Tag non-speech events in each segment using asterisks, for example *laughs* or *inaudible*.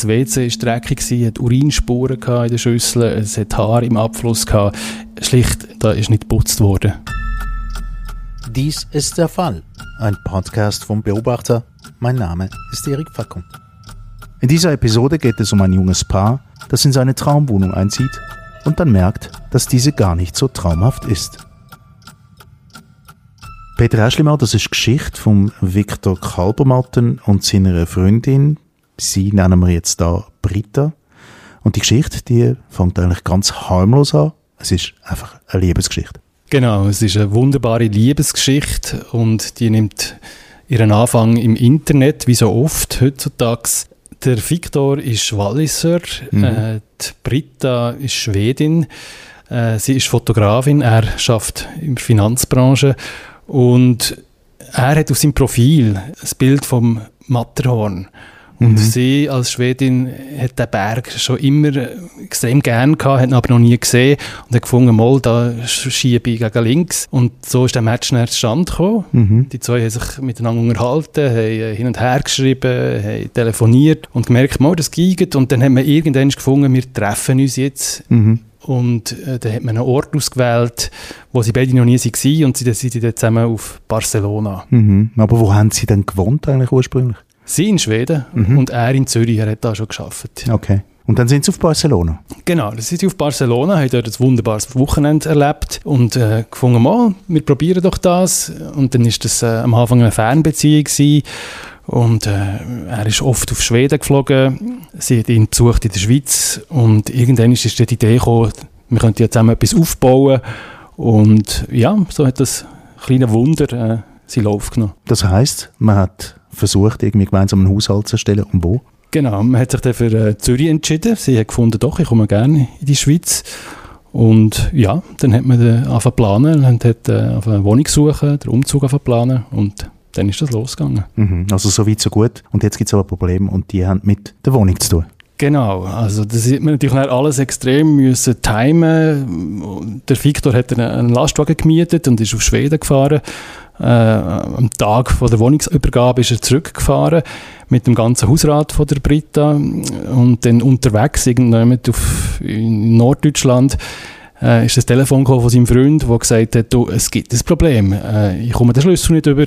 das WC war dreckig, hat Urinspuren in der Schüssel, es hat Haar im Abfluss gehabt. Schlicht, da ist nicht geputzt worden. Dies ist der Fall. Ein Podcast vom Beobachter. Mein Name ist Erik Fackung. In dieser Episode geht es um ein junges Paar, das in seine Traumwohnung einzieht und dann merkt, dass diese gar nicht so traumhaft ist. Peter Eschlimann, das ist Geschichte von Viktor Kalbermatten und seiner Freundin. Sie nennen wir jetzt da Britta. Und die Geschichte, die fängt eigentlich ganz harmlos an. Es ist einfach eine Liebesgeschichte. Genau, es ist eine wunderbare Liebesgeschichte und die nimmt ihren Anfang im Internet, wie so oft heutzutage. Der Viktor ist Walliser, mhm. äh, die Britta ist Schwedin, äh, sie ist Fotografin, er schafft in der Finanzbranche und er hat auf seinem Profil das Bild vom Matterhorn. Und mhm. sie als Schwedin hat den Berg schon immer extrem gern gehabt, hat ihn aber noch nie gesehen und hat gefunden, mal, da schiebe ich gegen links. Und so ist der Match dann zustande gekommen. Mhm. Die zwei haben sich miteinander unterhalten, haben äh, hin und her geschrieben, haben telefoniert und gemerkt, mal, das geht. Und dann haben wir irgendwann gefunden, wir treffen uns jetzt. Mhm. Und äh, dann hat man einen Ort ausgewählt, wo sie beide noch nie waren und sie sind dann zusammen auf Barcelona. Mhm. Aber wo haben sie denn gewohnt eigentlich ursprünglich? Sie in Schweden mhm. und er in Zürich, er hat da schon geschafft. Okay. Und dann sind sie auf Barcelona? Genau, dann sind sie auf Barcelona, haben dort ein wunderbares Wochenende erlebt und äh, gefunden, mal, wir probieren doch das. Und dann war das äh, am Anfang eine Fernbeziehung gewesen. Und äh, er ist oft auf Schweden geflogen. Sie hat ihn besucht in der Schweiz. Und irgendwann ist die Idee gekommen, wir könnten ja zusammen etwas aufbauen. Und ja, so hat das kleine Wunder äh, seinen Lauf genommen. Das heisst, man hat versucht, irgendwie gemeinsam einen Haushalt zu erstellen. Und wo? Genau, man hat sich dann für äh, Zürich entschieden. Sie hat gefunden, doch, ich komme gerne in die Schweiz. Und ja, dann hat man angefangen planen und hat äh, eine Wohnung suchen, den Umzug angefangen planen und dann ist das losgegangen. Mhm, also so weit, so gut. Und jetzt gibt es aber Probleme und die haben mit der Wohnung zu tun. Genau, also das hat man natürlich alles extrem müssen timen. Der Victor hat einen Lastwagen gemietet und ist auf Schweden gefahren äh, am Tag von der Wohnungsübergabe ist er zurückgefahren mit dem ganzen Hausrat von der Britta und dann unterwegs irgendjemand auf, in Norddeutschland äh, ist das Telefon von seinem Freund, der gesagt hat, du, es gibt ein Problem. Äh, ich komme den Schlüssel nicht über,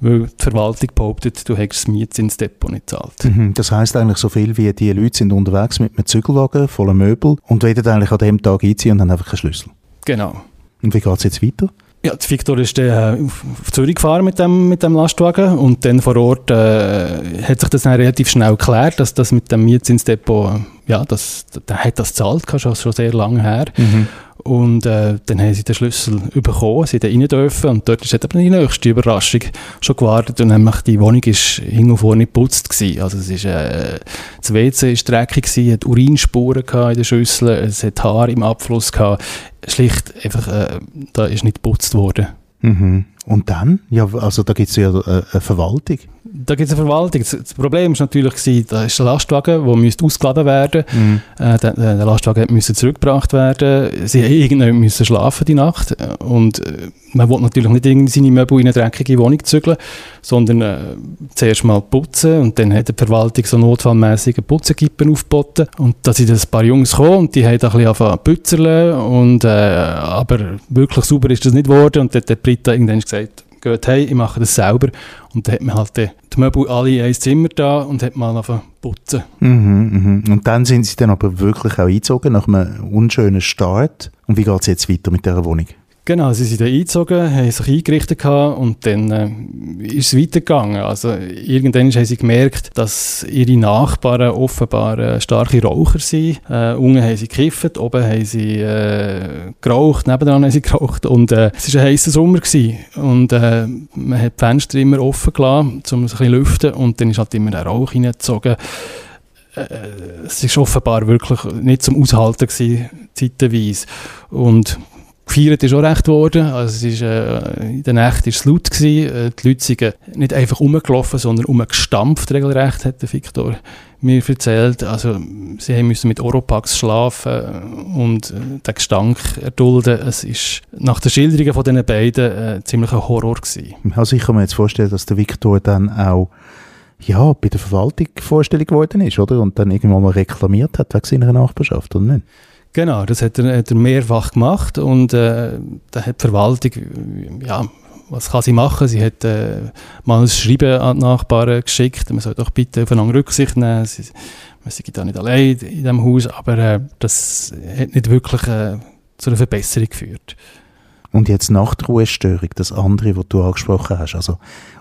weil die Verwaltung behauptet, du hättest das Mietzinsdepot nicht gezahlt. Mhm, das heisst eigentlich so viel wie die Leute sind unterwegs mit einem Zügelwagen voller Möbel und wollen eigentlich an dem Tag einziehen und haben einfach keinen Schlüssel. Genau. Und wie geht es jetzt weiter? Ja, die Victor ist dann äh, auf Zürich gefahren mit dem, mit dem Lastwagen und dann vor Ort äh, hat sich das dann relativ schnell geklärt, dass das mit dem Mietzinsdepot, ja, das, der hat das gezahlt, schon, schon sehr lange her. Mhm. Und äh, dann haben sie den Schlüssel bekommen, sie rein dürfen und dort ist eben die nächste Überraschung schon gewartet und nämlich die Wohnung ist hin und vor nicht geputzt gewesen. Also es ist, äh, das WC ist dreckig gewesen, hat Urinspuren in der Schüssel, es hat Haar im Abfluss gehabt. Schlicht einfach, äh, da ist nicht geputzt worden. Mhm. Und dann? Ja, also da gibt es ja äh, eine Verwaltung. Da gibt es eine Verwaltung. Das Problem war natürlich, da ist ein Lastwagen, der müsste ausgeladen werden mhm. äh, der, der, Lastwagen musste zurückgebracht werden. Sie mussten irgendwann schlafen die Nacht. Und äh, man wollte natürlich nicht irgendwie seine Möbel in eine dreckige Wohnung zügeln, sondern äh, zuerst mal putzen. Und dann hat die Verwaltung so notfallmäßig einen Putzenkippen aufgeboten. Und da sind ein paar Jungs gekommen und die haben ein bisschen angefangen zu. Und, äh, aber wirklich sauber ist das nicht geworden. Und dann hat Britta irgendwann gesagt, geht hey, ich mache das selber. Und dann hat man halt die, die Möbel alle in ein Zimmer da und hat mal angefangen putzen. Mhm, mh. Und dann sind sie dann aber wirklich auch eingezogen nach einem unschönen Start. Und wie geht es jetzt weiter mit dieser Wohnung? Genau, sie sind da eingezogen, haben sich eingerichtet und dann äh, ist es weitergegangen. Also irgendwann haben sie gemerkt, dass ihre Nachbarn offenbar äh, starke Raucher sind. Äh, unten haben sie gekifft, oben haben sie äh, geraucht, nebenan haben sie geraucht und äh, es war ein heißer Sommer gewesen. und äh, man hat die Fenster immer offen gelassen, um es ein bisschen lüften und dann ist halt immer der Rauch hineingezogen äh, es war offenbar wirklich nicht zum Aushalten gewesen, zeitweise. Und gefeiert ist auch recht worden. Also es ist, äh, in der Nacht war es laut. Gewesen. Äh, die Leute sind nicht einfach rumgelaufen, sondern rumgestampft, regelrecht, hat der Victor mir erzählt. Also sie müssen mit Oropax schlafen und äh, den Gestank erdulden. Es ist nach den Schilderungen von diesen beiden äh, ziemlich ein Horror gewesen. Also ich kann mir jetzt vorstellen, dass der Victor dann auch ja, bei der Verwaltung vorstellig geworden ist, oder? Und dann irgendwann mal reklamiert hat wegen seiner Nachbarschaft, oder nicht? Genau, das hat er, hat er mehrfach gemacht und äh, da hat die Verwaltung, ja, was kann sie machen? Sie hat äh, mal ein Schreiben an die Nachbarn geschickt, man soll doch bitte aufeinander Rücksicht nehmen, sie, man sei da nicht allein in diesem Haus, aber äh, das hat nicht wirklich äh, zu einer Verbesserung geführt. Und jetzt nach der Ruhestörung, das andere, was du angesprochen hast, also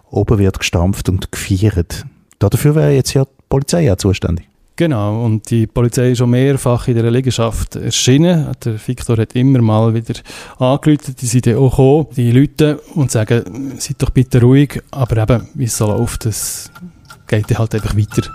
oben wird gestampft und gefeiert. Dafür wäre jetzt ja die Polizei auch zuständig. Genau, und die Polizei ist schon mehrfach in der Liegenschaft erschienen. Der Viktor hat immer mal wieder angerufen, die sind dann auch gekommen, die Leute, und sagen, seid doch bitte ruhig, aber eben, wie es so läuft, das geht dann halt einfach weiter.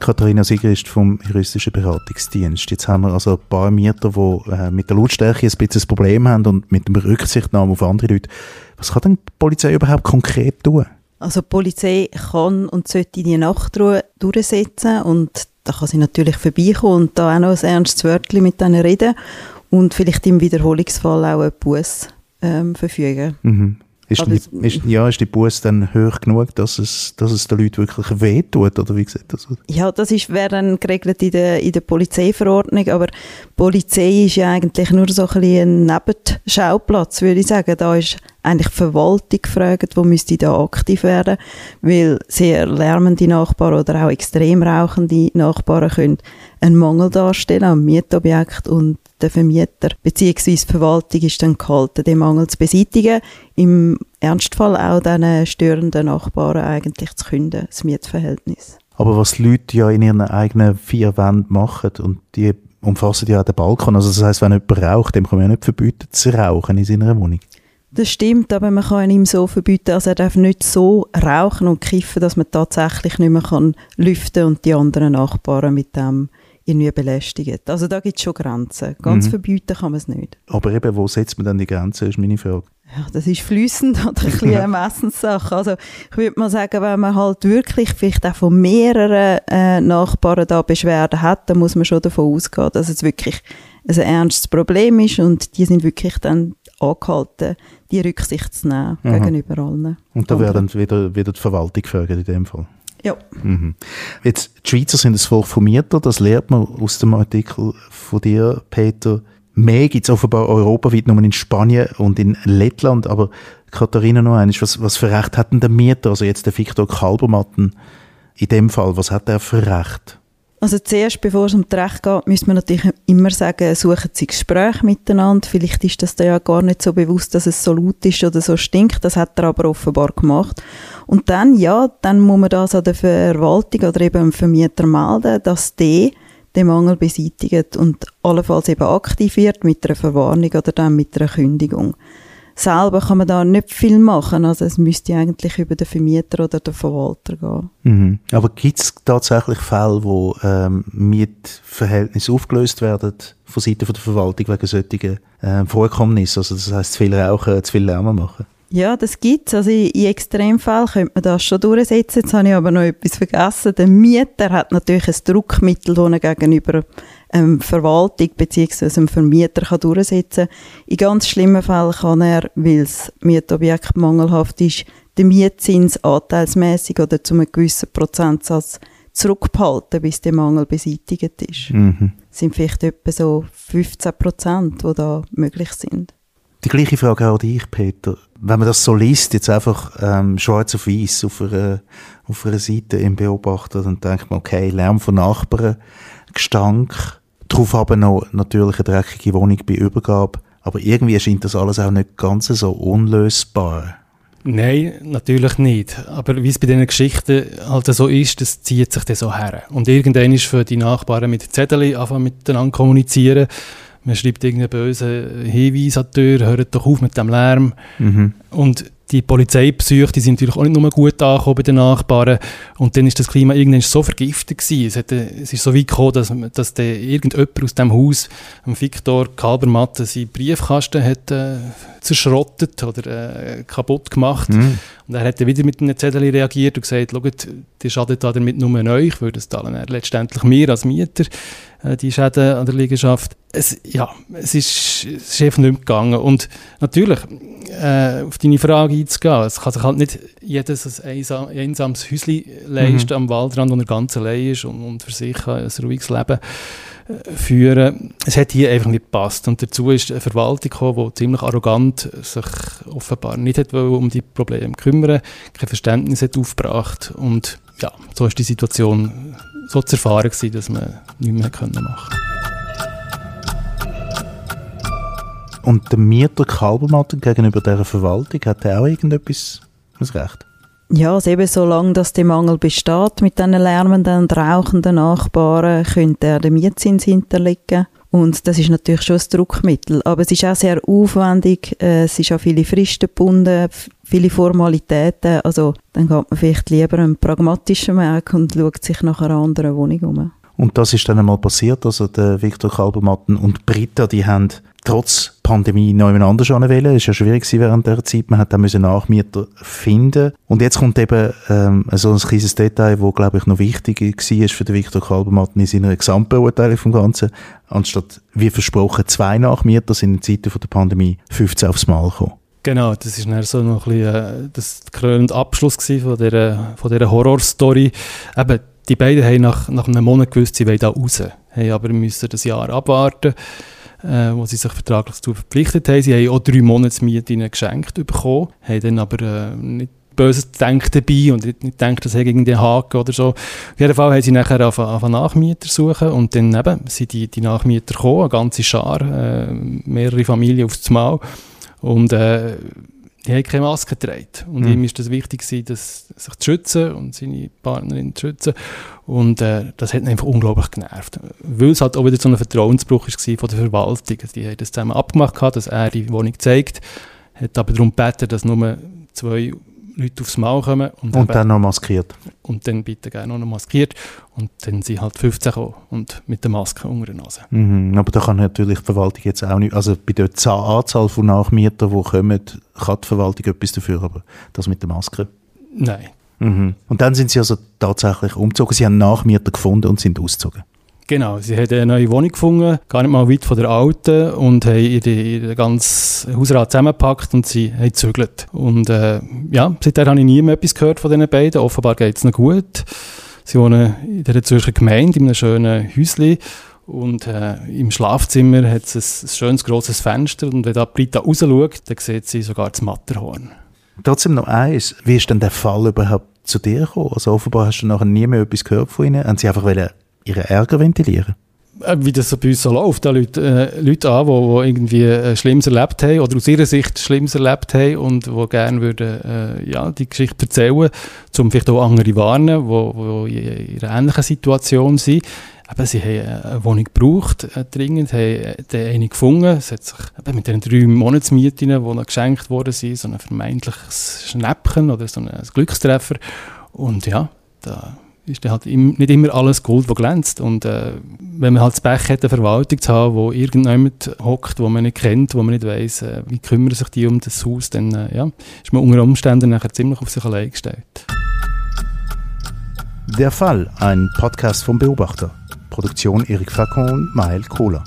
Katharina Sieger ist vom juristischen Beratungsdienst. Jetzt haben wir also ein paar Mieter, die äh, mit der Lautstärke ein bisschen ein Problem haben und mit dem Rücksichtnahme auf andere Leute. Was kann denn die Polizei überhaupt konkret tun? Also die Polizei kann und sollte die Nachtruhe durchsetzen und da kann sie natürlich vorbeikommen und da auch noch ein ernstes Wörtchen mit denen reden und vielleicht im Wiederholungsfall auch einen Bus ähm, verfügen. Mhm. Ist, die, ist, ja, ist die Buße dann hoch genug, dass es, dass es den Leuten wirklich wehtut, oder wie sieht das aus? Ja, das wäre dann geregelt in der, in der Polizeiverordnung, aber die Polizei ist ja eigentlich nur so ein, ein Nebenschauplatz, würde ich sagen. Da ist eigentlich die Verwaltung gefragt, wo müsste da aktiv werden, weil sehr lärmende Nachbarn oder auch extrem rauchende Nachbarn können einen Mangel darstellen am Mietobjekt und der Vermieter bzw. die Verwaltung ist dann gehalten, den Mangel zu beseitigen. Im Ernstfall auch diesen störenden Nachbarn eigentlich zu künden, das Mietverhältnis. Aber was die Leute ja in ihren eigenen vier Wänden machen und die umfassen ja auch den Balkon, also das heißt, wenn jemand raucht, dem kann man ja nicht verbieten zu rauchen in seiner Wohnung. Das stimmt, aber man kann ihm so verbieten, also er darf nicht so rauchen und kiffen, dass man tatsächlich nicht mehr kann lüften und die anderen Nachbarn mit dem irgendwie belästigen. Also da gibt es schon Grenzen. Ganz mhm. verbieten kann man es nicht. Aber eben, wo setzt man dann die Grenze, ist meine Frage. Ja, das ist flüssend oder ein bisschen *laughs* eine Messenssache. Also ich würde mal sagen, wenn man halt wirklich vielleicht auch von mehreren äh, Nachbarn da Beschwerden hat, dann muss man schon davon ausgehen, dass es wirklich ein ernstes Problem ist und die sind wirklich dann angehalten, die Rücksicht zu nehmen Aha. gegenüber allen. Und da wäre dann wieder, wieder die Verwaltung gefragt in dem Fall? Ja. Mhm. Jetzt, die Schweizer sind ein Volk von Mieter, das lernt man aus dem Artikel von dir, Peter. Mehr gibt es offenbar europaweit nur in Spanien und in Lettland, aber Katharina noch eines, was, was für Recht hat denn der Mieter, also jetzt der Viktor Kalbermatten in dem Fall, was hat er für Recht? Also zuerst, bevor es um das Recht geht, müssen wir natürlich immer sagen, suchen Sie Gespräche miteinander. Vielleicht ist das da ja gar nicht so bewusst, dass es so laut ist oder so stinkt. Das hat er aber offenbar gemacht. Und dann, ja, dann muss man das an der Verwaltung oder eben dem Vermieter melden, dass der den Mangel beseitigt und allenfalls eben aktiv wird mit einer Verwarnung oder dann mit einer Kündigung selber kann man da nicht viel machen. Also es müsste eigentlich über den Vermieter oder den Verwalter gehen. Mhm. Aber gibt es tatsächlich Fälle, wo ähm, Mietverhältnisse aufgelöst werden von Seiten der Verwaltung wegen solchen äh, Vorkommnissen? Also das heißt, zu viel rauchen, zu viel Lärm machen? Ja, das gibt es. Also in Extremfällen könnte man das schon durchsetzen. Jetzt habe ich aber noch etwas vergessen. Der Mieter hat natürlich ein Druckmittel, das er gegenüber ähm, Verwaltung bzw. einem Vermieter kann durchsetzen kann. In ganz schlimmen Fällen kann er, weil das Mietobjekt mangelhaft ist, den Mietzins anteilsmäßig oder zu einem gewissen Prozentsatz zurückbehalten, bis der Mangel beseitigt ist. Mhm. Das sind vielleicht etwa so 15 Prozent, die da möglich sind. Die gleiche Frage auch an dich, Peter. Wenn man das so liest, jetzt einfach ähm, schwarz auf weiß auf einer, auf einer Seite im Beobachter, dann denkt man, okay, Lärm von Nachbarn, Gestank, darauf aber noch natürlich eine dreckige Wohnung bei Übergabe. Aber irgendwie scheint das alles auch nicht ganz so unlösbar. Nein, natürlich nicht. Aber wie es bei diesen Geschichten halt so ist, das zieht sich dann so her. Und irgendwann ist für die Nachbarn mit Zettel anfangen miteinander kommunizieren man schreibt irgendeinen bösen Hinweis an die Tür, hört doch auf mit dem Lärm. Mhm. Und die Polizeipsyche, die sind natürlich auch nicht nur gut angekommen bei den Nachbarn. Und dann ist das Klima irgendwann so vergiftet gewesen. Es, hat, es ist so weit gekommen, dass, dass der irgendjemand aus dem Haus, Viktor Kalbermatten, seinen Briefkasten hat äh, zerschrottet oder äh, kaputt gemacht. Mhm. Und er hat dann wieder mit einem Zettel reagiert und gesagt, schaut, die schadet damit nur euch, würde es zahlen er letztendlich mir als Mieter die Schäden an der Liegenschaft. Es, ja, es ist, es ist einfach nicht mehr gegangen. Und natürlich, äh, auf deine Frage einzugehen. Es kann sich halt nicht jedes ein einsam, einsames Häuschen leisten mhm. am Waldrand, wo er ganz allein ist und, und für sich ein ruhiges Leben äh, führen. Es hat hier einfach nicht gepasst. Und dazu ist eine Verwaltung gekommen, die ziemlich arrogant sich offenbar nicht hat um die Probleme kümmern, kein Verständnis hat aufgebracht. Und ja, so ist die Situation so zu erfahren gewesen, dass man nichts mehr machen konnte. Und der Mieter Kalbermatten gegenüber dieser Verwaltung, hat er auch irgendetwas als Recht? Ja, also eben solange dass der Mangel besteht mit diesen lärmenden und rauchenden Nachbarn, könnte er den Mietzins hinterlegen. Und das ist natürlich schon ein Druckmittel. Aber es ist auch sehr aufwendig, äh, es ist auch viele Fristen gebunden, viele Formalitäten. Also dann geht man vielleicht lieber einen pragmatischen Weg und schaut sich nach einer anderen Wohnung um. Und das ist dann einmal passiert. Also der Viktor Kalbermatten und Britta, die haben trotz Pandemie jemand anders anwählen. Es war ja schwierig während der Zeit. Man hat dann müssen Nachmieter finden. Und jetzt kommt eben ähm, so ein kleines Detail, wo glaube ich noch wichtig war für den Viktor Kalbermatten in seiner Gesamtbeurteilung vom Ganzen. Anstatt, wie versprochen, zwei Nachmieter sind in Zeiten der Pandemie 15 aufs Mal gekommen. Genau, das ist dann so noch ein bisschen, äh, das krönende Abschluss von dieser, von dieser Horrorstory. Eben, die beiden haben nach, nach einem Monat gewusst, sie wollen da raus. Haben aber müssen das Jahr abwarten äh, wo sie sich vertraglich dazu verpflichtet haben. Sie haben auch drei Monate Miete geschenkt bekommen, haben dann aber äh, nicht böses Denken dabei und nicht, nicht gedacht, das irgendwie einen Haken oder so. Auf jeden Fall haben sie nachher einen Nachmieter suchen und dann eben sind die, die Nachmieter gekommen, eine ganze Schar, äh, mehrere Familien aufs Mal und äh, die haben keine Maske getragen. Und mhm. ihm ist das wichtig gewesen, dass, sich zu schützen und seine Partnerin zu schützen. Und äh, das hat ihn einfach unglaublich genervt. Weil es halt auch wieder so ein Vertrauensbruch war von der Verwaltung. Die haben das zusammen abgemacht, dass er die Wohnung zeigt, hat aber darum gebeten, dass nur zwei Leute aufs Maul kommen. Und, und dann noch maskiert. Und dann bitte gerne noch maskiert. Und dann sind halt 15 gekommen und mit der Maske unter der Nase. Mhm, aber da kann natürlich die Verwaltung jetzt auch nicht, also bei der Anzahl von Nachmietern, die kommen, kann die Verwaltung etwas dafür, aber das mit der Maske? Nein. Mhm. Und dann sind sie also tatsächlich umgezogen, sie haben Nachmieter gefunden und sind ausgezogen? Genau, sie haben eine neue Wohnung gefunden, gar nicht mal weit von der alten und haben ihren ganzen Hausrat zusammengepackt und sie haben gezügelt. Und äh, ja, seitdem habe ich nie mehr etwas gehört von diesen beiden. Offenbar geht es noch gut. Sie wohnen in der Zürcher Gemeinde, in einem schönen Häuschen. Und äh, im Schlafzimmer hat es ein, schönes, grosses Fenster. Und wenn da Britta raus schaut, dann sieht sie sogar das Matterhorn. Trotzdem noch eins. Wie ist denn der Fall überhaupt zu dir gekommen? Also offenbar hast du nachher nie mehr etwas gehört von ihnen. Haben sie einfach ihren Ärger ventilieren? Äh, wie das bei uns so läuft. Da Leute, äh, Leute an, die, die irgendwie äh, Schlimmes erlebt haben oder aus ihrer Sicht Schlimmes erlebt haben und die gerne würden, äh, ja, die Geschichte erzählen, um vielleicht auch andere warnen, die, in einer ähnlichen Situation sind. Eben, sie haben eine Wohnung gebraucht, äh, dringend, haben eine gefunden. Es hat sich eben mit den drei Monatsmieten, die noch geschenkt worden sind, so ein vermeintliches Schnäppchen oder so ein Glückstreffer. Und ja, da ist halt im, nicht immer alles Gold, das glänzt. Und äh, wenn man halt das Pech hat, eine Verwaltung zu haben, wo irgendjemand hockt, wo man nicht kennt, wo man nicht weiss, äh, wie kümmern sich die um das Haus, dann äh, ja, ist man unter Umständen nachher ziemlich auf sich allein gestellt. Der Fall, ein Podcast vom Beobachter. Produktion Erik Facon und Mael Kohler.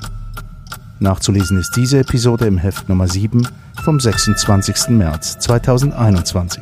Nachzulesen ist diese Episode im Heft Nummer 7 vom 26. März 2021.